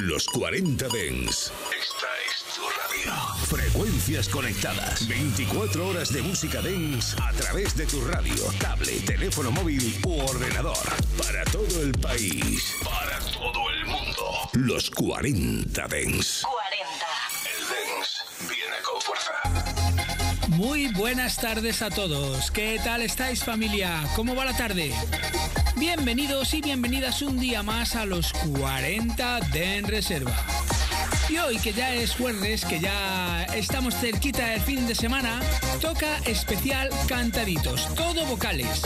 Los 40 Dens. Esta es tu radio. Frecuencias conectadas. 24 horas de música Dens a través de tu radio, tablet, teléfono móvil u ordenador. Para todo el país. Para todo el mundo. Los 40 Dens. 40. El Dens viene con fuerza. Muy buenas tardes a todos. ¿Qué tal estáis familia? ¿Cómo va la tarde? Bienvenidos y bienvenidas un día más a los 40 de En Reserva. Y hoy que ya es jueves, que ya estamos cerquita del fin de semana, toca especial cantaditos, todo vocales,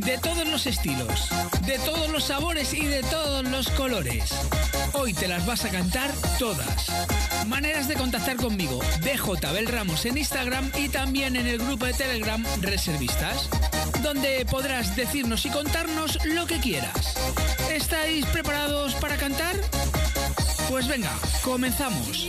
de todos los estilos, de todos los sabores y de todos los colores. Hoy te las vas a cantar todas. Maneras de contactar conmigo, DJ Bel Ramos en Instagram y también en el grupo de Telegram Reservistas, donde podrás decirnos y contarnos lo que quieras. ¿Estáis preparados para cantar? Pues venga, comenzamos.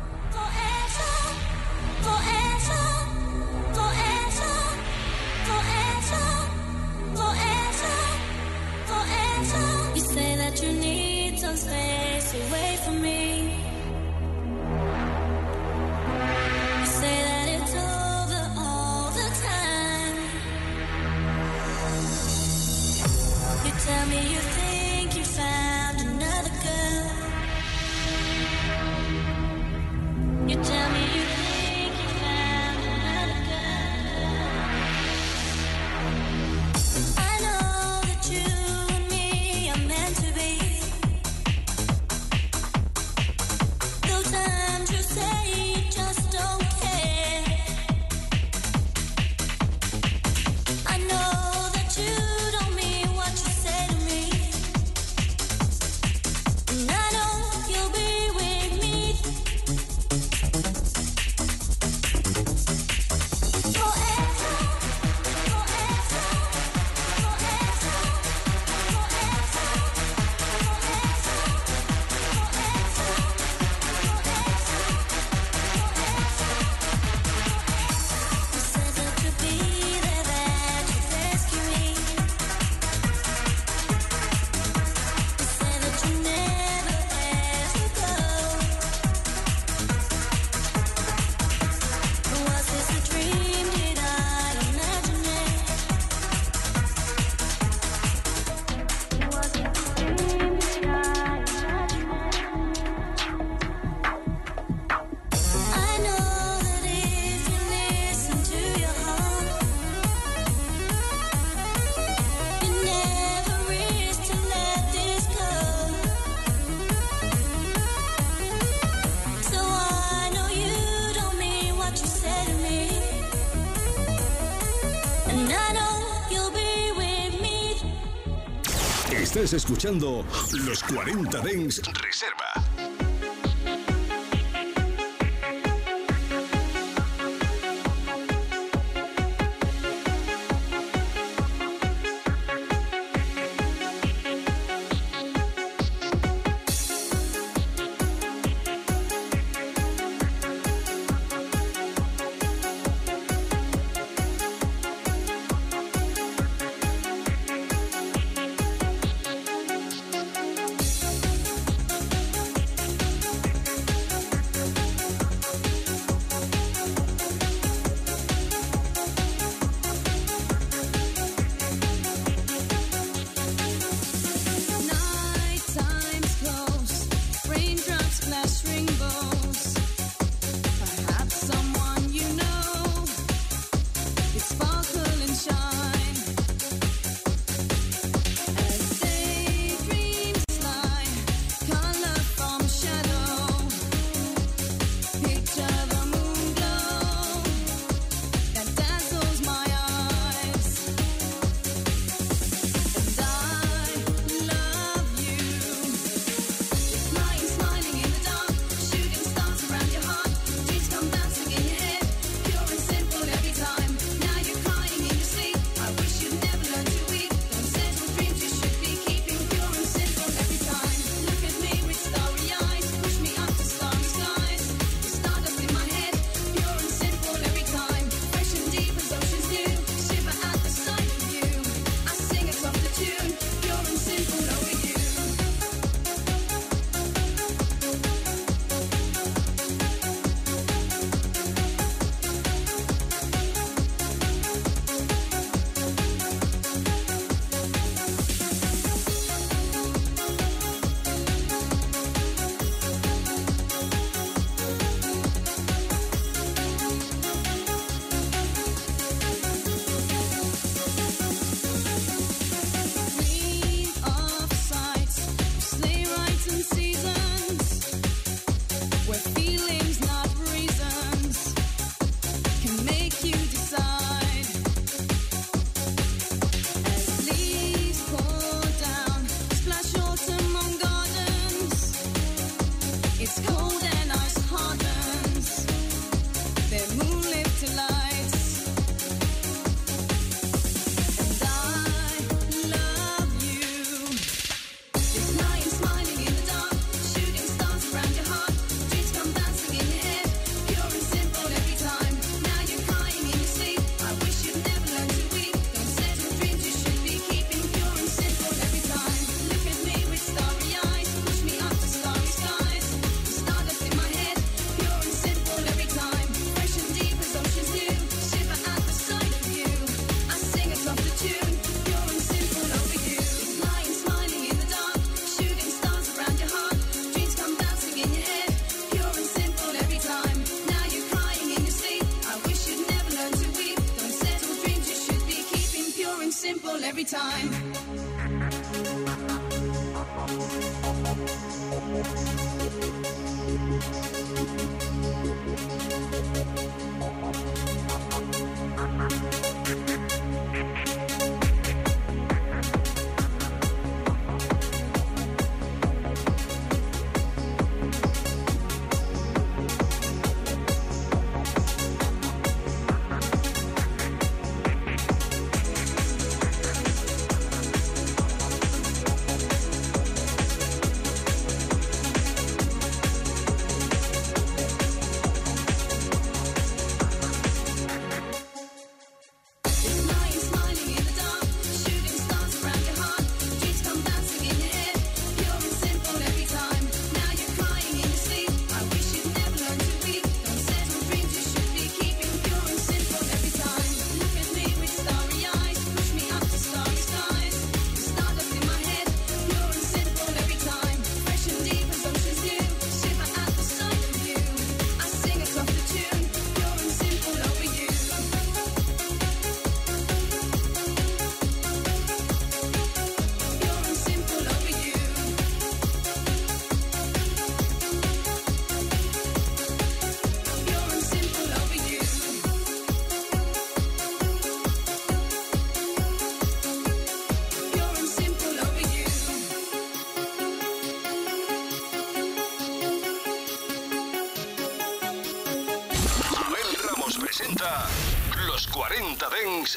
Escuchando Los 40 Dens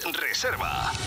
Reserva.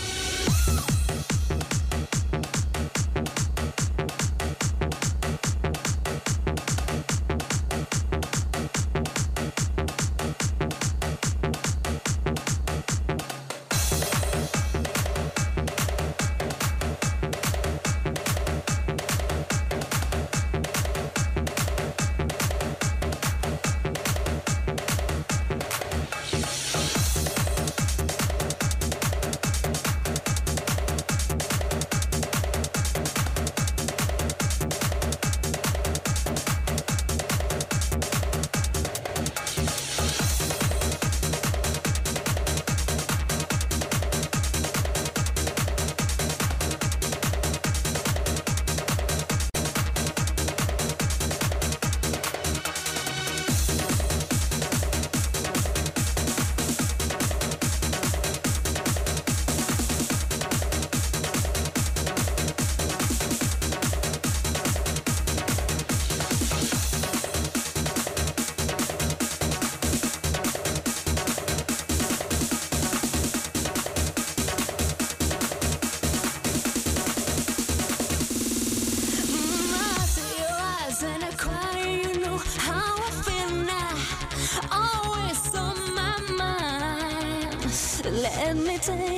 say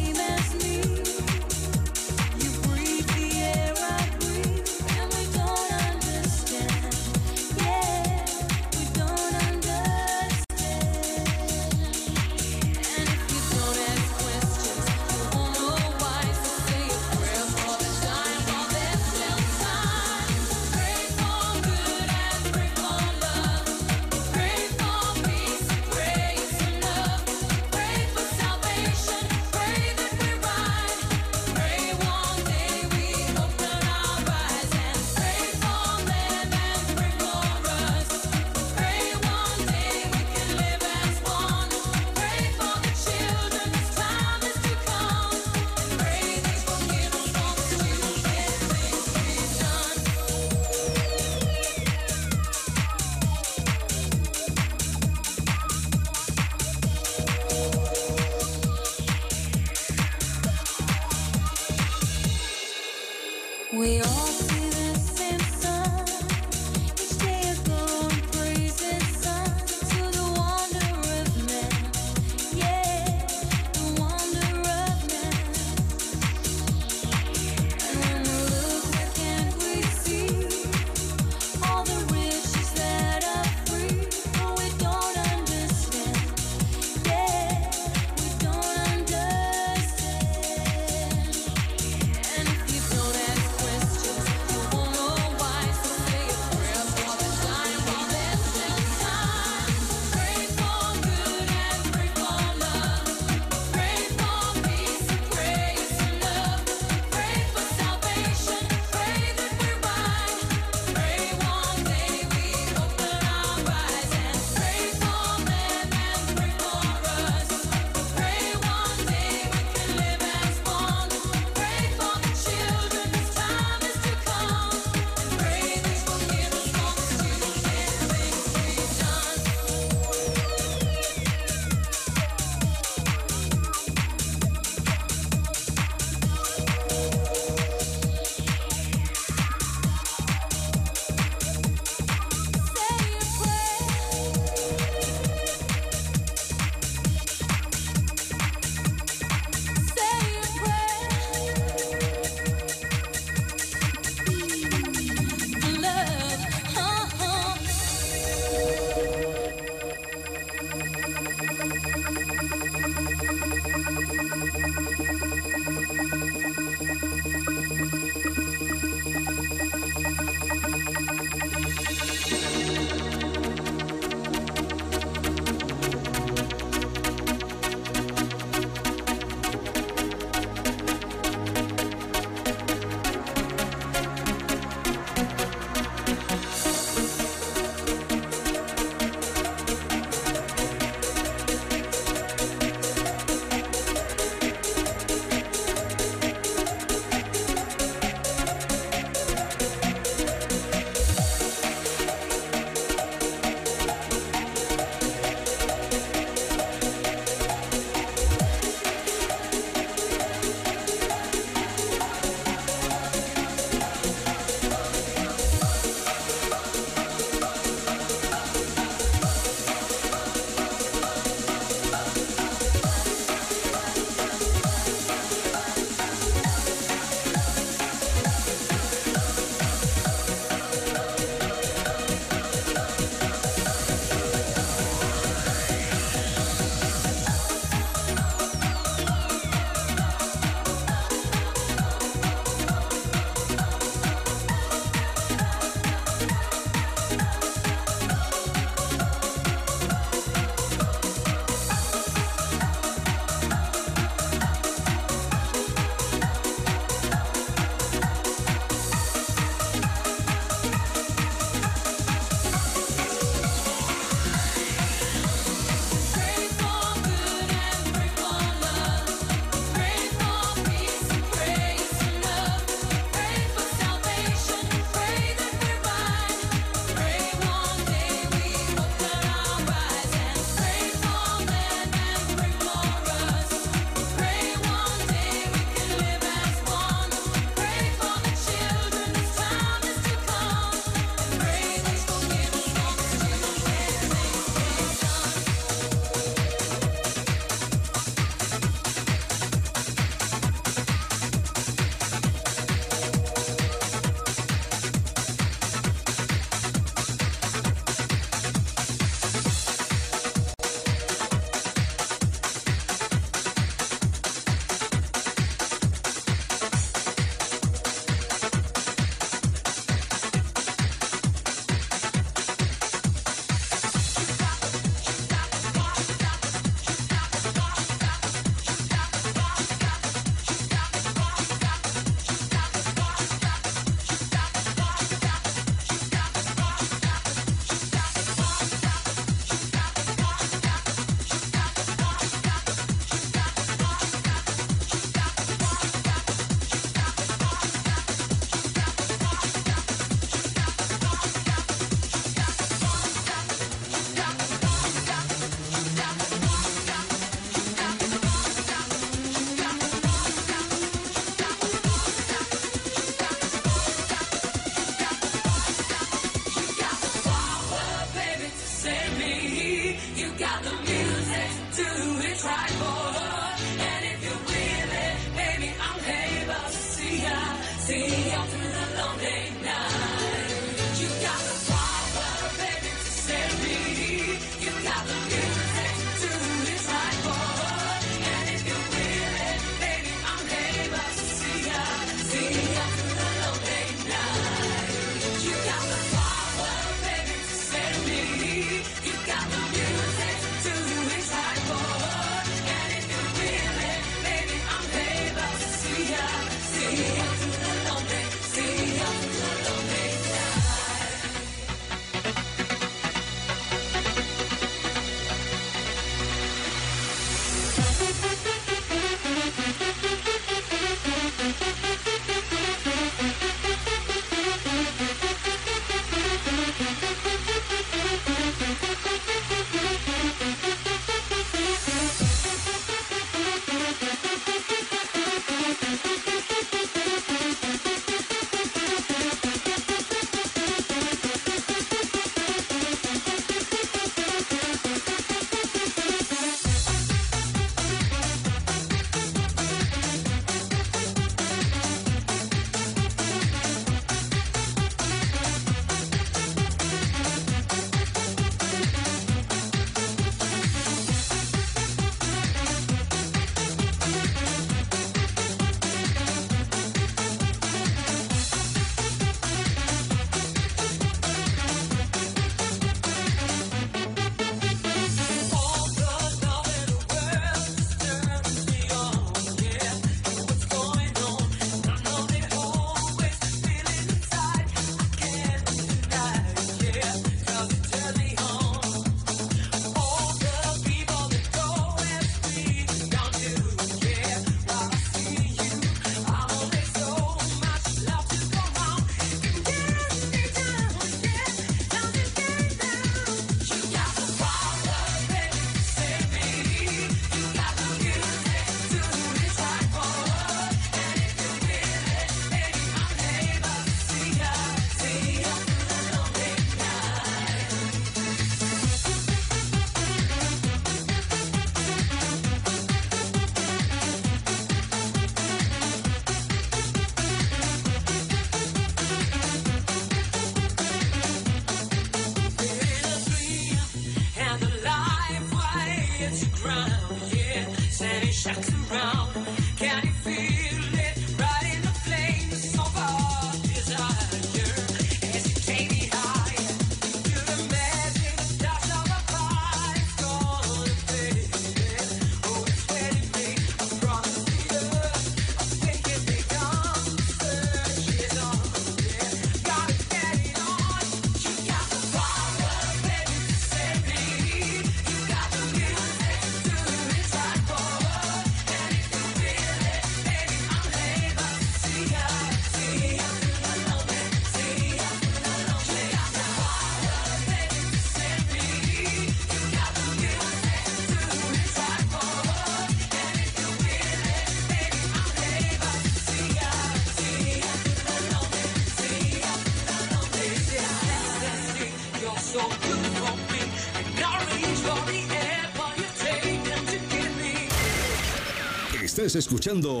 Estás escuchando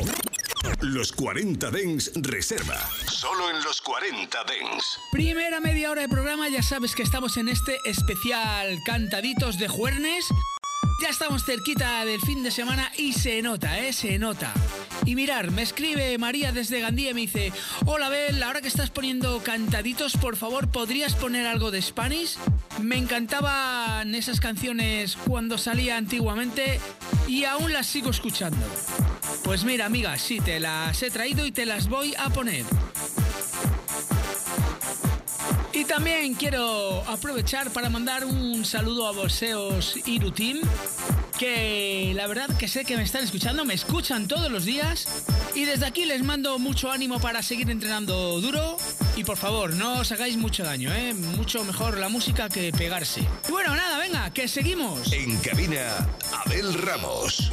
Los 40 Dens Reserva. Solo en los 40 Dens. Primera media hora de programa, ya sabes que estamos en este especial Cantaditos de Juernes. Ya estamos cerquita del fin de semana y se nota, ¿eh? Se nota. Y mirar, me escribe María desde Gandía y me dice, hola Bel, ahora que estás poniendo cantaditos, por favor, ¿podrías poner algo de Spanish? Me encantaban esas canciones cuando salía antiguamente y aún las sigo escuchando. Pues mira, amiga, sí, te las he traído y te las voy a poner. Y también quiero aprovechar para mandar un saludo a Boseos Irutim, que la verdad que sé que me están escuchando, me escuchan todos los días. Y desde aquí les mando mucho ánimo para seguir entrenando duro. Y por favor, no os hagáis mucho daño, ¿eh? Mucho mejor la música que pegarse. Y bueno, nada, venga, que seguimos. En cabina, Abel Ramos.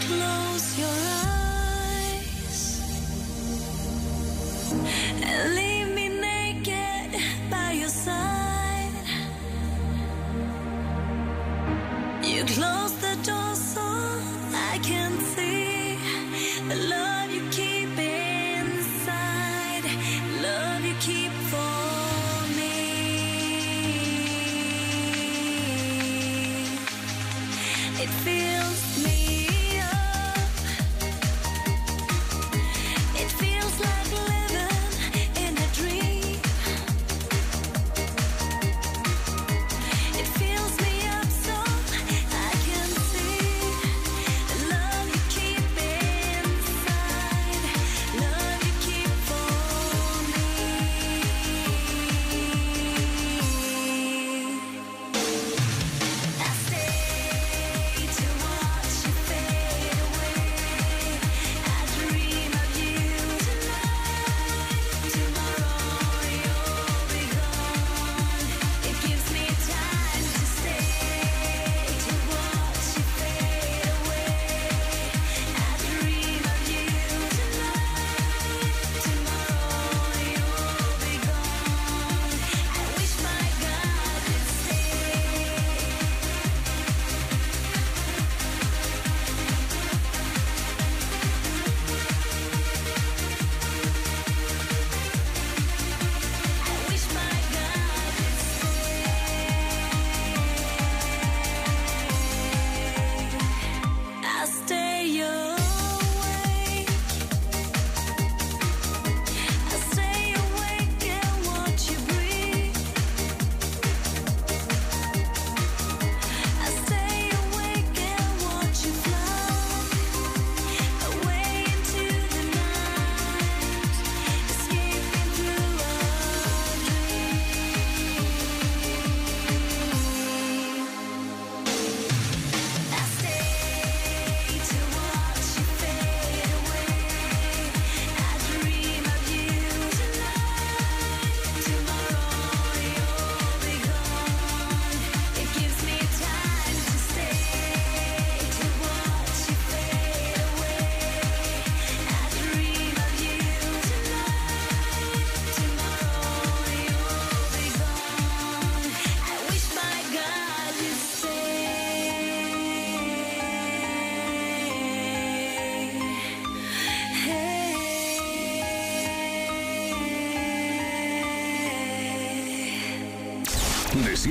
close your eyes.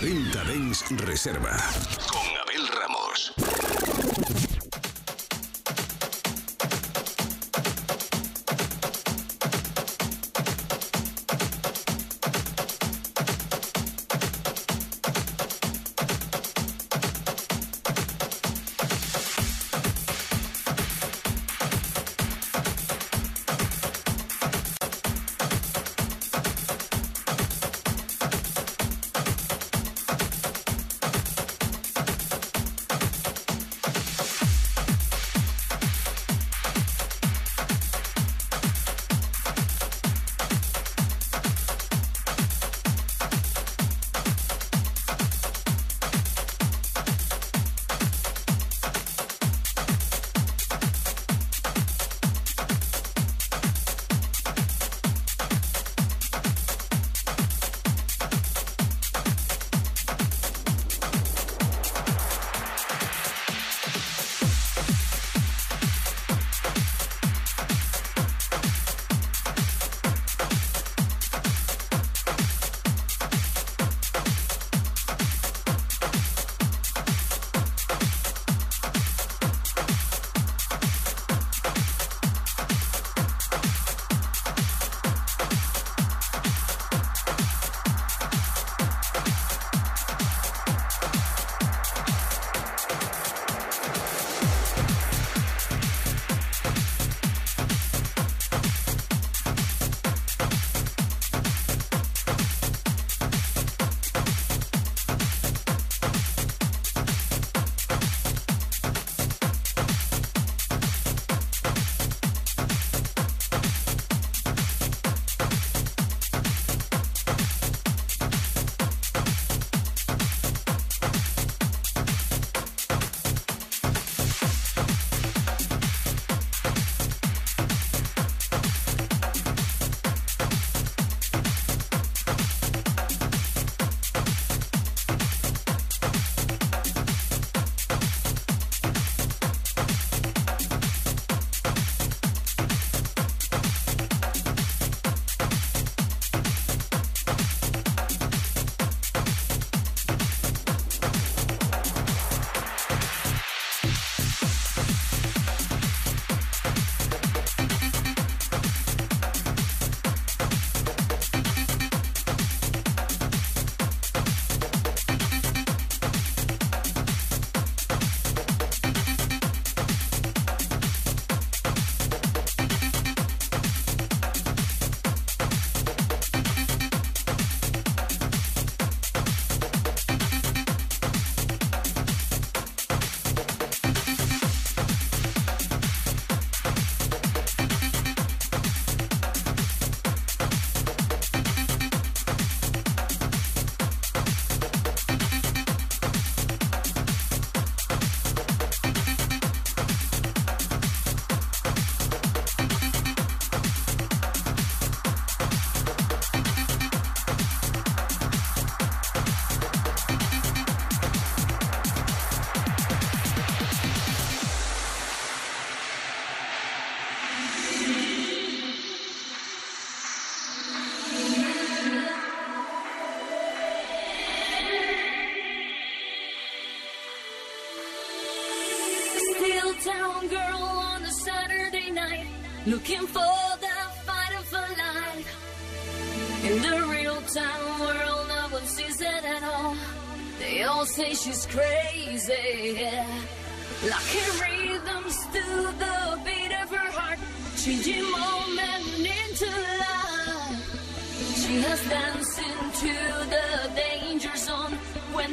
40 Dens Reserva.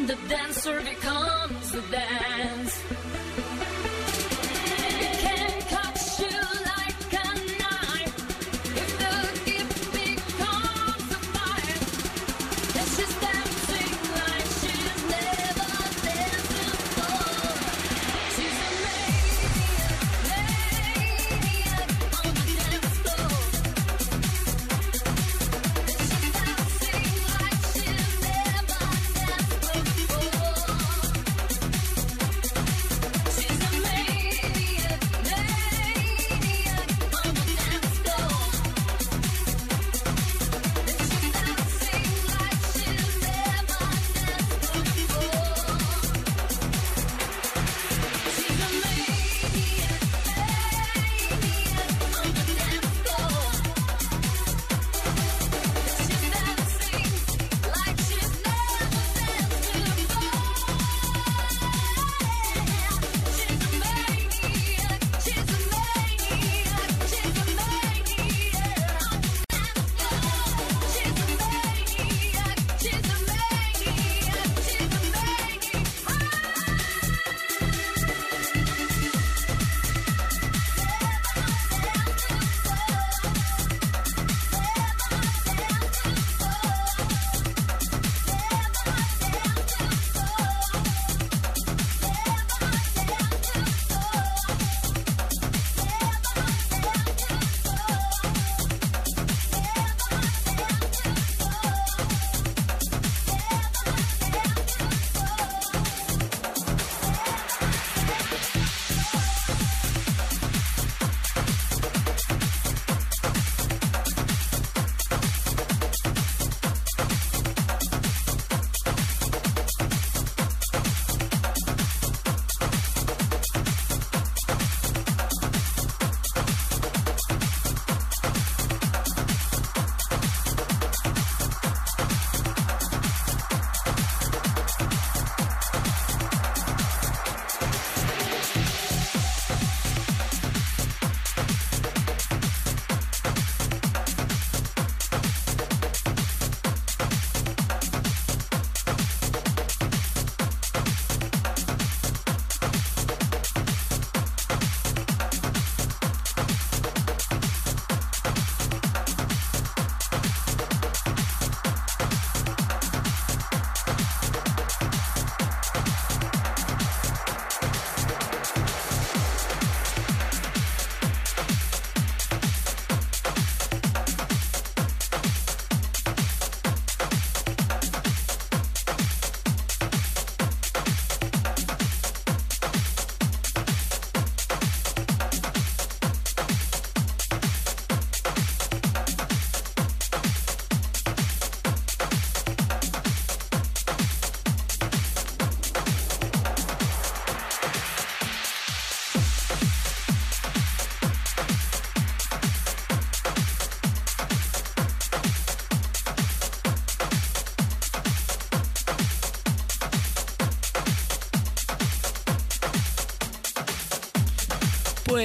The dancer becomes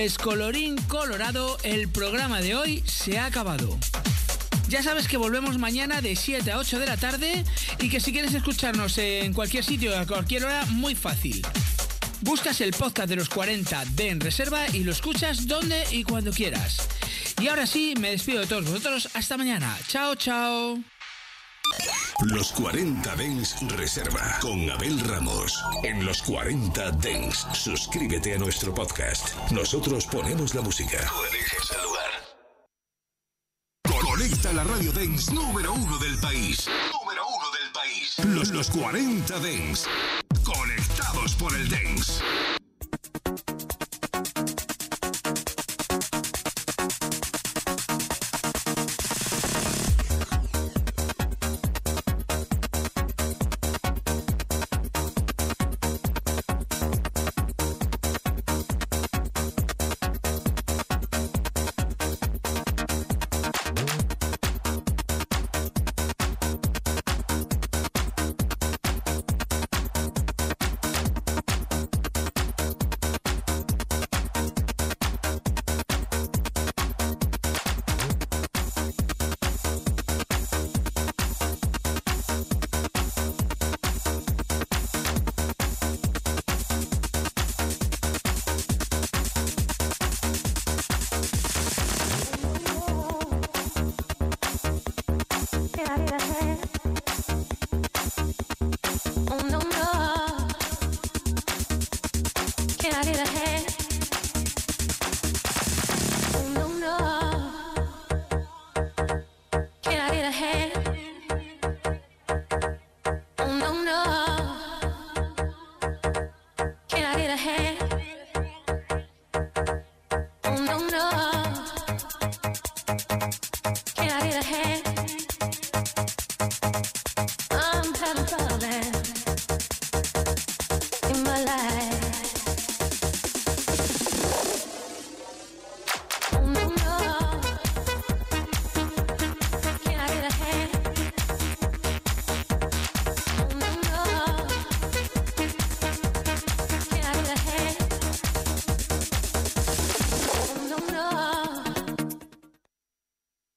Pues colorín colorado, el programa de hoy se ha acabado. Ya sabes que volvemos mañana de 7 a 8 de la tarde y que si quieres escucharnos en cualquier sitio a cualquier hora, muy fácil. Buscas el podcast de los 40 de En Reserva y lo escuchas donde y cuando quieras. Y ahora sí, me despido de todos vosotros. Hasta mañana. Chao, chao. Los 40 Dens Reserva con Abel Ramos. En los 40 Dens, suscríbete a nuestro podcast. Nosotros ponemos la música. Tú eliges el lugar. Conecta la radio Dens número uno del país. Número uno del país. Los, los 40 Dens. Conectados por el Dens.